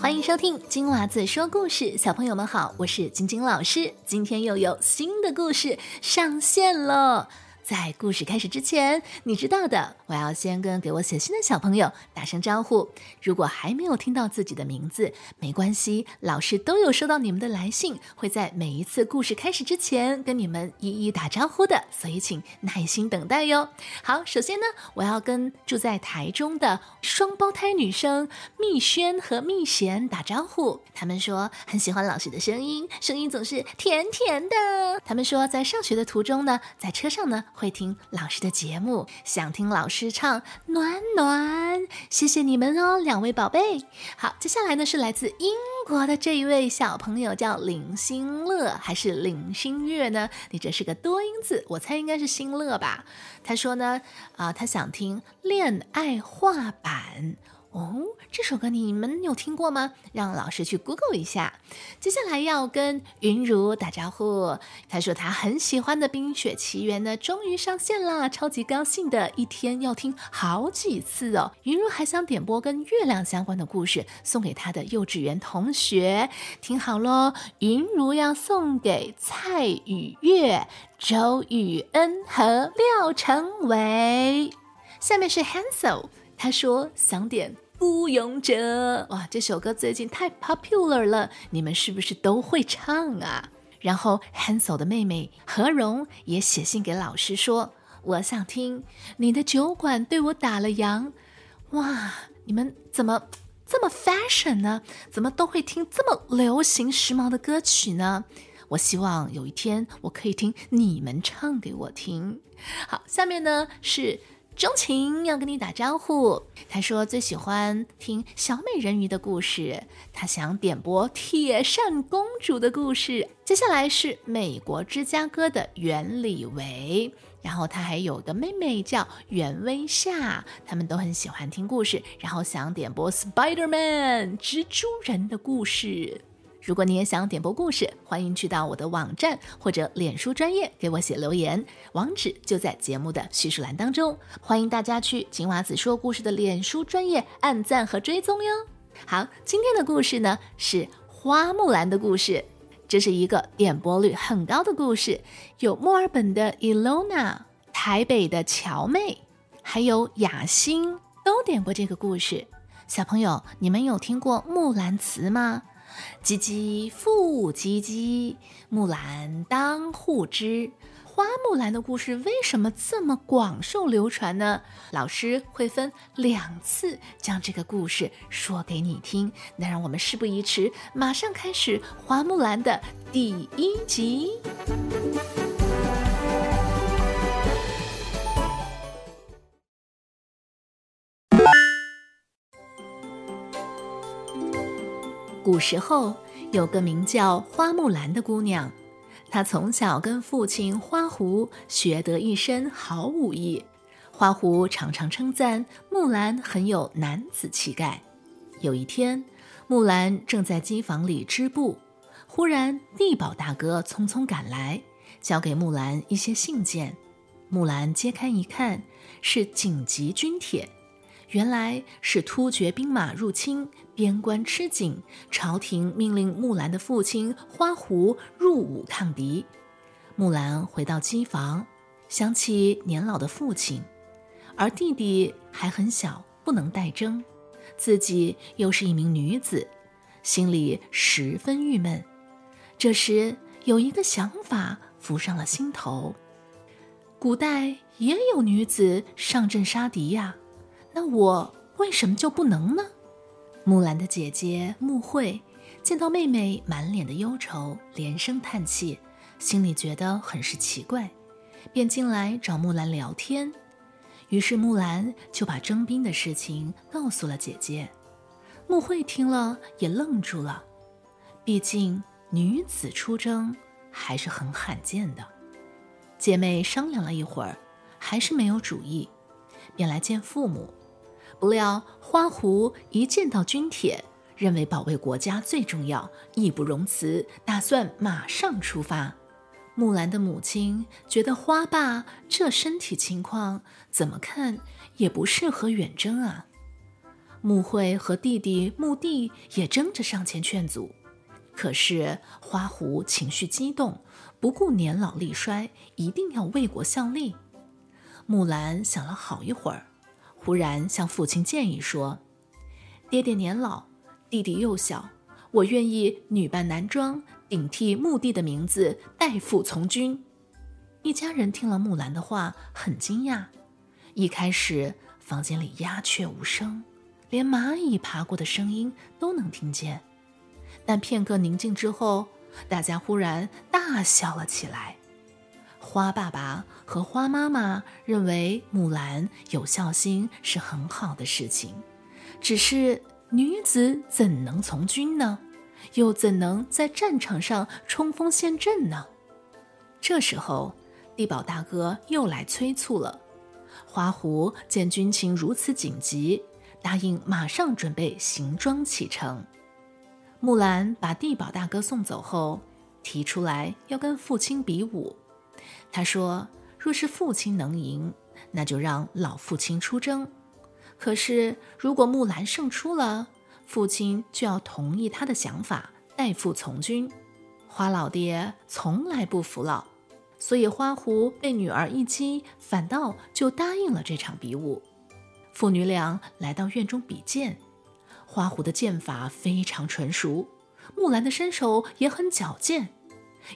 欢迎收听金娃子说故事，小朋友们好，我是晶晶老师，今天又有新的故事上线了。在故事开始之前，你知道的，我要先跟给我写信的小朋友打声招呼。如果还没有听到自己的名字，没关系，老师都有收到你们的来信，会在每一次故事开始之前跟你们一一打招呼的，所以请耐心等待哟。好，首先呢，我要跟住在台中的双胞胎女生蜜萱和蜜贤打招呼。他们说很喜欢老师的声音，声音总是甜甜的。他们说在上学的途中呢，在车上呢。会听老师的节目，想听老师唱暖暖，谢谢你们哦，两位宝贝。好，接下来呢是来自英国的这一位小朋友，叫林心乐还是林心月呢？你这是个多音字，我猜应该是心乐吧。他说呢，啊，他想听恋爱画板。哦，这首歌你们有听过吗？让老师去 Google 一下。接下来要跟云如打招呼，他说他很喜欢的《冰雪奇缘》呢，终于上线啦，超级高兴的，一天要听好几次哦。云如还想点播跟月亮相关的故事，送给他的幼稚园同学。听好喽，云如要送给蔡雨月、周雨恩和廖成伟。下面是 Hansel。他说想点《孤勇者》哇，这首歌最近太 popular 了，你们是不是都会唱啊？然后 Hansel 的妹妹何荣也写信给老师说，我想听你的酒馆对我打了烊。哇，你们怎么这么 fashion 呢？怎么都会听这么流行时髦的歌曲呢？我希望有一天我可以听你们唱给我听。好，下面呢是。钟情要跟你打招呼，他说最喜欢听小美人鱼的故事，他想点播铁扇公主的故事。接下来是美国芝加哥的袁李维，然后他还有个妹妹叫袁薇夏，他们都很喜欢听故事，然后想点播 Spider Man 蜘蛛人的故事。如果你也想点播故事，欢迎去到我的网站或者脸书专业给我写留言，网址就在节目的叙述栏当中。欢迎大家去金娃子说故事的脸书专业按赞和追踪哟。好，今天的故事呢是花木兰的故事，这是一个点播率很高的故事，有墨尔本的 Elona、台北的乔妹，还有雅欣都点过这个故事。小朋友，你们有听过《木兰辞》吗？唧唧复唧唧，木兰当户织。花木兰的故事为什么这么广受流传呢？老师会分两次将这个故事说给你听。那让我们事不宜迟，马上开始花木兰的第一集。古时候有个名叫花木兰的姑娘，她从小跟父亲花狐学得一身好武艺。花狐常常称赞木兰很有男子气概。有一天，木兰正在机房里织布，忽然地保大哥匆匆赶来，交给木兰一些信件。木兰揭开一看，是紧急军帖。原来是突厥兵马入侵，边关吃紧，朝廷命令木兰的父亲花狐入伍抗敌。木兰回到机房，想起年老的父亲，而弟弟还很小，不能代征，自己又是一名女子，心里十分郁闷。这时有一个想法浮上了心头：古代也有女子上阵杀敌呀。那我为什么就不能呢？木兰的姐姐木慧见到妹妹满脸的忧愁，连声叹气，心里觉得很是奇怪，便进来找木兰聊天。于是木兰就把征兵的事情告诉了姐姐。木慧听了也愣住了，毕竟女子出征还是很罕见的。姐妹商量了一会儿，还是没有主意，便来见父母。不料花狐一见到军帖，认为保卫国家最重要，义不容辞，打算马上出发。木兰的母亲觉得花爸这身体情况，怎么看也不适合远征啊。穆慧和弟弟穆帝也争着上前劝阻，可是花狐情绪激动，不顾年老力衰，一定要为国效力。木兰想了好一会儿，忽然向父亲建议说：“爹爹年老，弟弟幼小，我愿意女扮男装，顶替墓地的名字，代父从军。”一家人听了木兰的话，很惊讶。一开始，房间里鸦雀无声。连蚂蚁爬过的声音都能听见，但片刻宁静之后，大家忽然大笑了起来。花爸爸和花妈妈认为木兰有孝心是很好的事情，只是女子怎能从军呢？又怎能在战场上冲锋陷阵呢？这时候，地保大哥又来催促了。花狐见军情如此紧急。答应马上准备行装启程。木兰把地保大哥送走后，提出来要跟父亲比武。他说：“若是父亲能赢，那就让老父亲出征。可是如果木兰胜出了，父亲就要同意他的想法，代父从军。”花老爹从来不服老，所以花狐被女儿一激，反倒就答应了这场比武。父女俩来到院中比剑，花狐的剑法非常纯熟，木兰的身手也很矫健，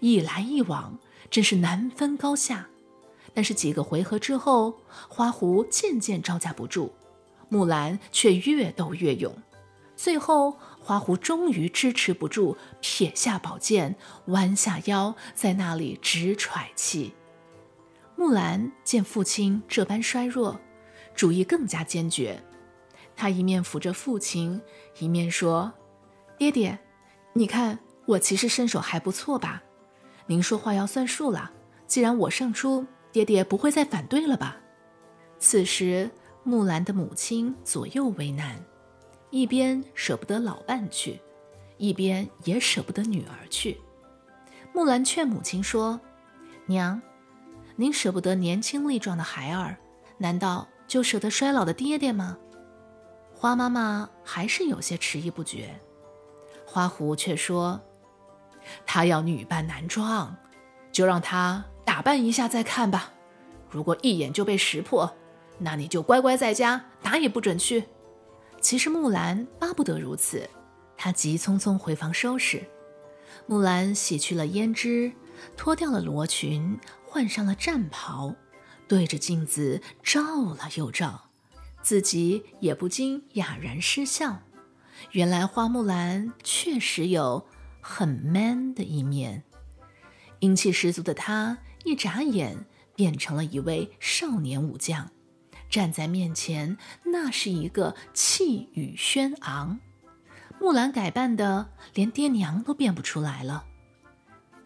一来一往真是难分高下。但是几个回合之后，花狐渐渐招架不住，木兰却越斗越勇。最后，花狐终于支持不住，撇下宝剑，弯下腰，在那里直喘气。木兰见父亲这般衰弱。主意更加坚决，他一面扶着父亲，一面说：“爹爹，你看我其实身手还不错吧？您说话要算数了。既然我胜出，爹爹不会再反对了吧？”此时，木兰的母亲左右为难，一边舍不得老伴去，一边也舍不得女儿去。木兰劝母亲说：“娘，您舍不得年轻力壮的孩儿，难道？”就舍得衰老的爹爹吗？花妈妈还是有些迟疑不决。花狐却说：“他要女扮男装，就让他打扮一下再看吧。如果一眼就被识破，那你就乖乖在家，哪也不准去。”其实木兰巴不得如此，她急匆匆回房收拾。木兰洗去了胭脂，脱掉了罗裙，换上了战袍。对着镜子照了又照，自己也不禁哑然失笑。原来花木兰确实有很 man 的一面，英气十足的他一眨眼变成了一位少年武将，站在面前那是一个气宇轩昂。木兰改扮的连爹娘都辨不出来了。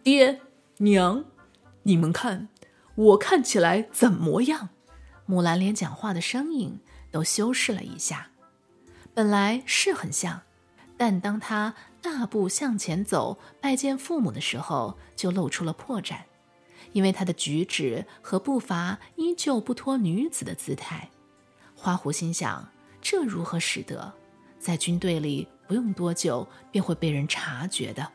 爹娘，你们看。我看起来怎么样？木兰连讲话的声音都修饰了一下。本来是很像，但当他大步向前走拜见父母的时候，就露出了破绽，因为他的举止和步伐依旧不脱女子的姿态。花狐心想：这如何使得？在军队里不用多久便会被人察觉的。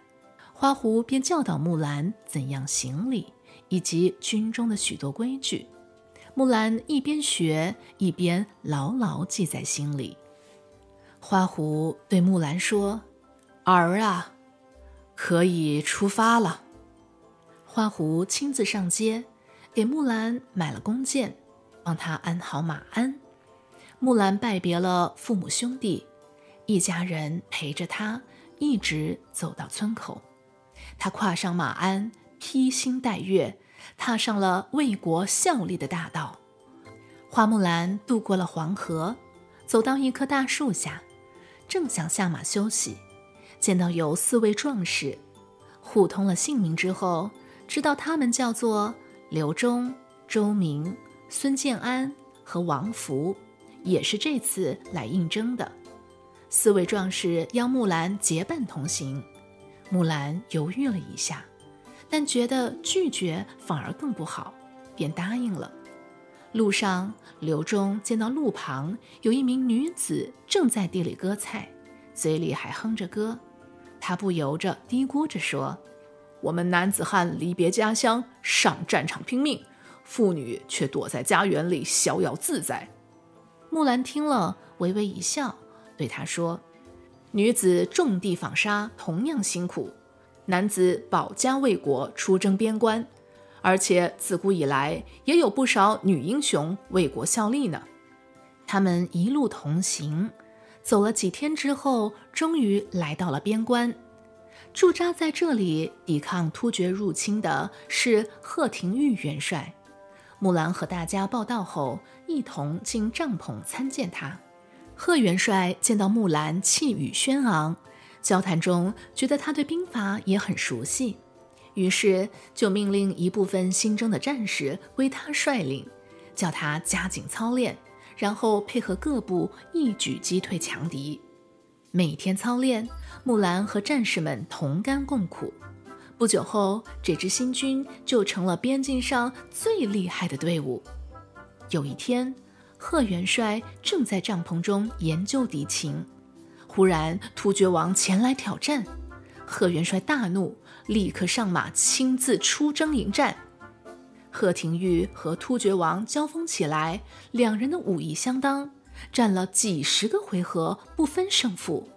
花狐便教导木兰怎样行礼。以及军中的许多规矩，木兰一边学一边牢牢记在心里。花狐对木兰说：“儿啊，可以出发了。”花狐亲自上街，给木兰买了弓箭，帮她安好马鞍。木兰拜别了父母兄弟，一家人陪着她一直走到村口。她跨上马鞍，披星戴月。踏上了为国效力的大道，花木兰渡过了黄河，走到一棵大树下，正想下马休息，见到有四位壮士，互通了姓名之后，知道他们叫做刘忠、周明、孙建安和王福，也是这次来应征的。四位壮士邀木兰结伴同行，木兰犹豫了一下。但觉得拒绝反而更不好，便答应了。路上，刘忠见到路旁有一名女子正在地里割菜，嘴里还哼着歌，他不由着嘀咕着说：“我们男子汉离别家乡，上战场拼命，妇女却躲在家园里逍遥自在。”木兰听了，微微一笑，对他说：“女子种地纺纱同样辛苦，男子保家卫国，出征边关。”而且自古以来也有不少女英雄为国效力呢。他们一路同行，走了几天之后，终于来到了边关。驻扎在这里抵抗突厥入侵的是贺廷玉元帅。木兰和大家报道后，一同进帐篷参见他。贺元帅见到木兰，气宇轩昂，交谈中觉得他对兵法也很熟悉。于是就命令一部分新征的战士归他率领，叫他加紧操练，然后配合各部一举击退强敌。每天操练，木兰和战士们同甘共苦。不久后，这支新军就成了边境上最厉害的队伍。有一天，贺元帅正在帐篷中研究敌情，忽然突厥王前来挑战，贺元帅大怒。立刻上马，亲自出征迎战。贺廷玉和突厥王交锋起来，两人的武艺相当，战了几十个回合不分胜负。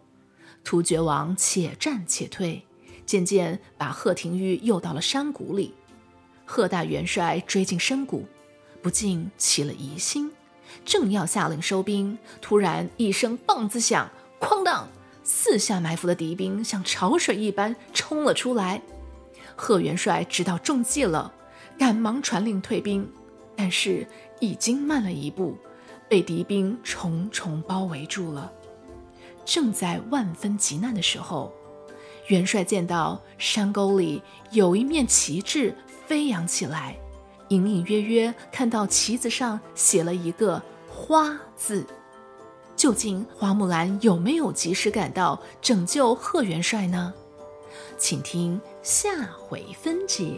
突厥王且战且退，渐渐把贺廷玉诱到了山谷里。贺大元帅追进深谷，不禁起了疑心，正要下令收兵，突然一声棒子响，哐当！四下埋伏的敌兵像潮水一般冲了出来，贺元帅知道中计了，赶忙传令退兵，但是已经慢了一步，被敌兵重重包围住了。正在万分急难的时候，元帅见到山沟里有一面旗帜飞扬起来，隐隐约约看到旗子上写了一个“花”字。究竟花木兰有没有及时赶到拯救贺元帅呢？请听下回分解。